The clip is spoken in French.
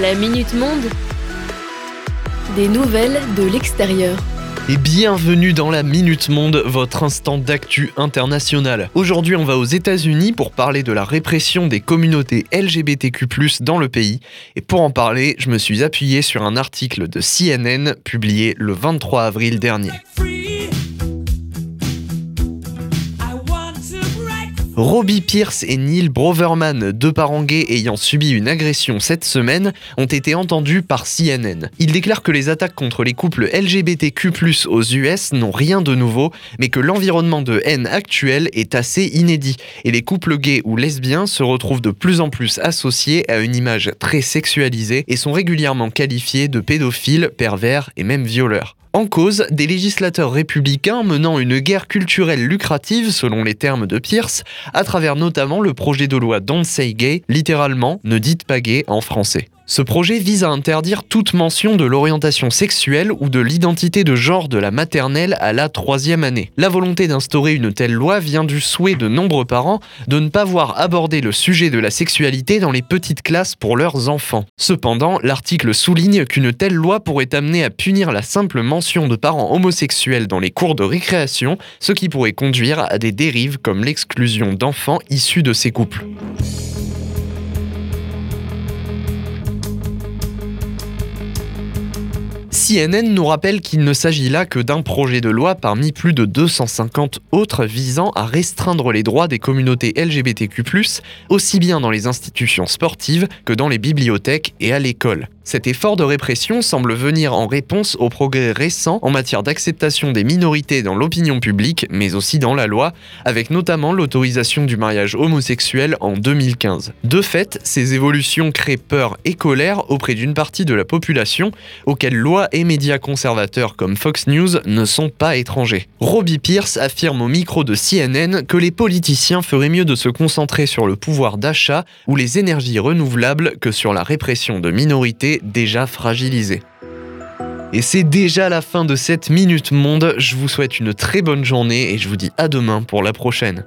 La Minute Monde. Des nouvelles de l'extérieur. Et bienvenue dans la Minute Monde, votre instant d'actu international. Aujourd'hui, on va aux États-Unis pour parler de la répression des communautés LGBTQ+ dans le pays. Et pour en parler, je me suis appuyé sur un article de CNN publié le 23 avril dernier. Robbie Pierce et Neil Broverman, deux parents gays ayant subi une agression cette semaine, ont été entendus par CNN. Ils déclarent que les attaques contre les couples LGBTQ+ aux US n'ont rien de nouveau, mais que l'environnement de haine actuel est assez inédit et les couples gays ou lesbiens se retrouvent de plus en plus associés à une image très sexualisée et sont régulièrement qualifiés de pédophiles, pervers et même violeurs. En cause, des législateurs républicains menant une guerre culturelle lucrative, selon les termes de Pierce, à travers notamment le projet de loi Don't Say Gay, littéralement Ne dites pas gay en français. Ce projet vise à interdire toute mention de l'orientation sexuelle ou de l'identité de genre de la maternelle à la troisième année. La volonté d'instaurer une telle loi vient du souhait de nombreux parents de ne pas voir aborder le sujet de la sexualité dans les petites classes pour leurs enfants. Cependant, l'article souligne qu'une telle loi pourrait amener à punir la simple mention de parents homosexuels dans les cours de récréation, ce qui pourrait conduire à des dérives comme l'exclusion d'enfants issus de ces couples. CNN nous rappelle qu'il ne s'agit là que d'un projet de loi parmi plus de 250 autres visant à restreindre les droits des communautés LGBTQ, aussi bien dans les institutions sportives que dans les bibliothèques et à l'école. Cet effort de répression semble venir en réponse aux progrès récents en matière d'acceptation des minorités dans l'opinion publique, mais aussi dans la loi, avec notamment l'autorisation du mariage homosexuel en 2015. De fait, ces évolutions créent peur et colère auprès d'une partie de la population, auxquelles lois et médias conservateurs comme Fox News ne sont pas étrangers. Robbie Pierce affirme au micro de CNN que les politiciens feraient mieux de se concentrer sur le pouvoir d'achat ou les énergies renouvelables que sur la répression de minorités déjà fragilisé. Et c'est déjà la fin de cette Minute Monde. Je vous souhaite une très bonne journée et je vous dis à demain pour la prochaine.